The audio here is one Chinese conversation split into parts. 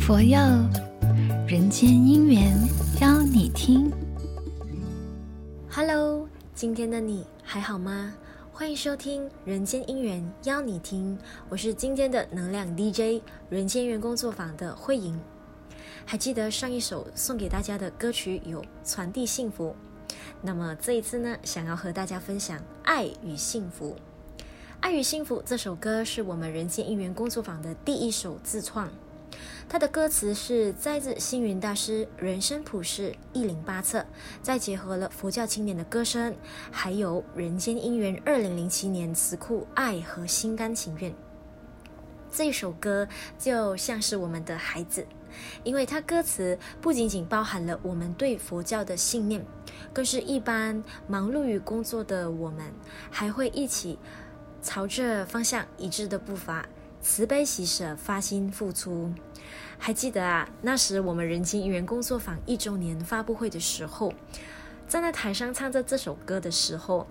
佛佑人间姻缘邀你听。Hello，今天的你还好吗？欢迎收听《人间姻缘邀你听》，我是今天的能量 DJ，人间缘工作坊的慧莹。还记得上一首送给大家的歌曲有《传递幸福》，那么这一次呢，想要和大家分享《爱与幸福》。《爱与幸福》这首歌是我们人间姻缘工作坊的第一首自创。它的歌词是摘自星云大师《人生普世一零八册》，再结合了佛教青年的歌声，还有人间姻缘二零零七年词库《爱和心甘情愿》。这首歌就像是我们的孩子，因为它歌词不仅仅包含了我们对佛教的信念，更是一般忙碌于工作的我们，还会一起朝着方向一致的步伐。慈悲喜舍，发心付出。还记得啊，那时我们人间因缘工作坊一周年发布会的时候，站在台上唱着这首歌的时候，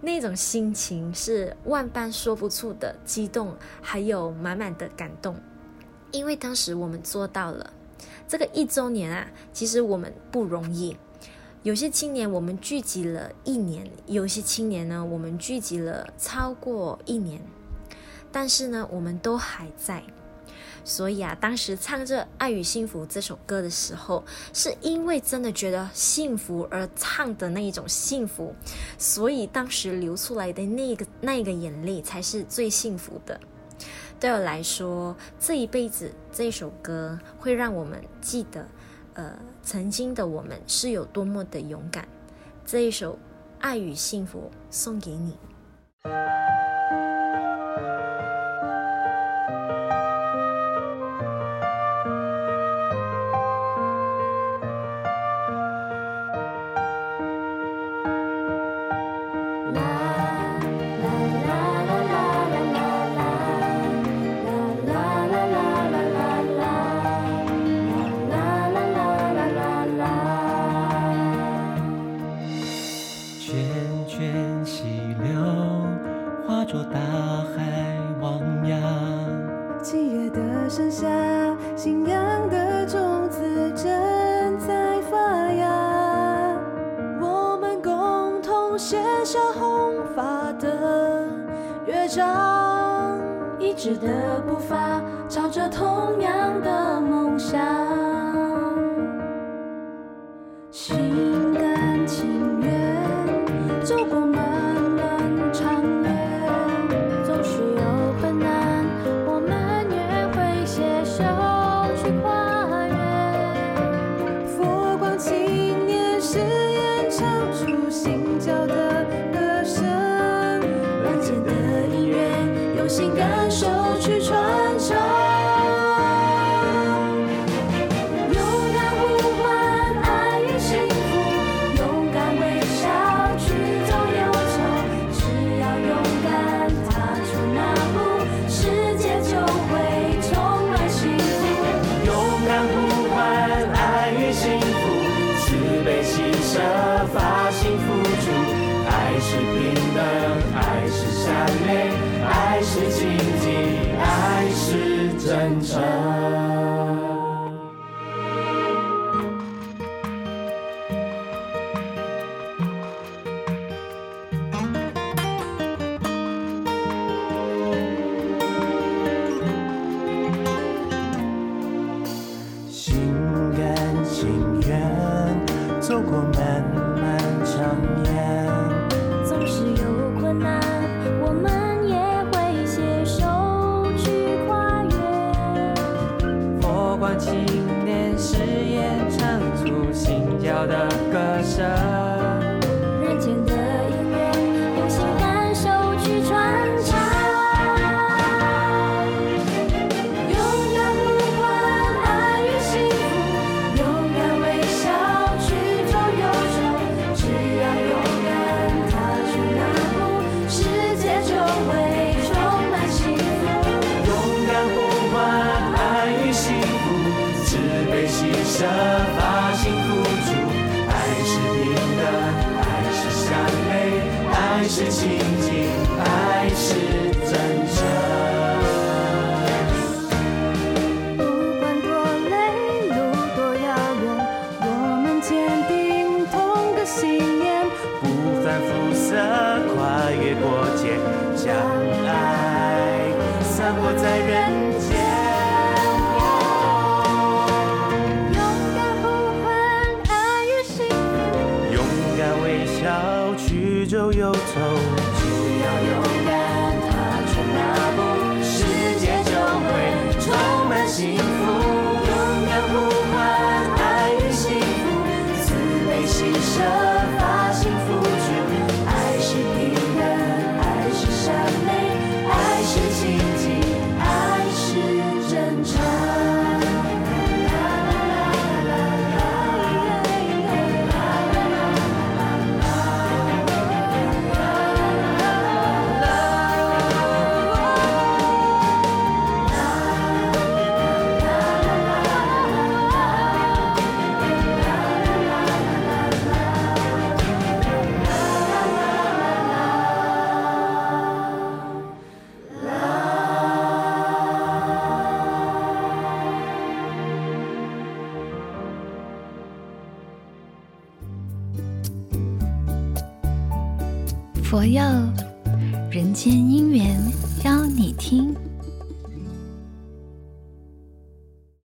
那种心情是万般说不出的激动，还有满满的感动。因为当时我们做到了这个一周年啊，其实我们不容易。有些青年我们聚集了一年，有些青年呢，我们聚集了超过一年。但是呢，我们都还在，所以啊，当时唱着《爱与幸福》这首歌的时候，是因为真的觉得幸福而唱的那一种幸福，所以当时流出来的那个那个眼泪才是最幸福的。对我来说，这一辈子这首歌会让我们记得，呃，曾经的我们是有多么的勇敢。这一首《爱与幸福》送给你。说大海汪洋。七月的盛夏信仰的种子正在发芽我们共同写下红发的乐章一直的步伐朝着同样的梦想。心甘情愿战场心甘情愿走过。青年誓言唱出心跳的歌声。是亲近，还是真诚？不管多累，路多遥远，我们坚定同个信念，不凡肤色，跨越国界，将爱散播在人。只要勇敢踏出那步，世界就会充满幸福。勇敢呼唤爱与幸福，慈悲牺牲。佛佑人间姻缘邀你听。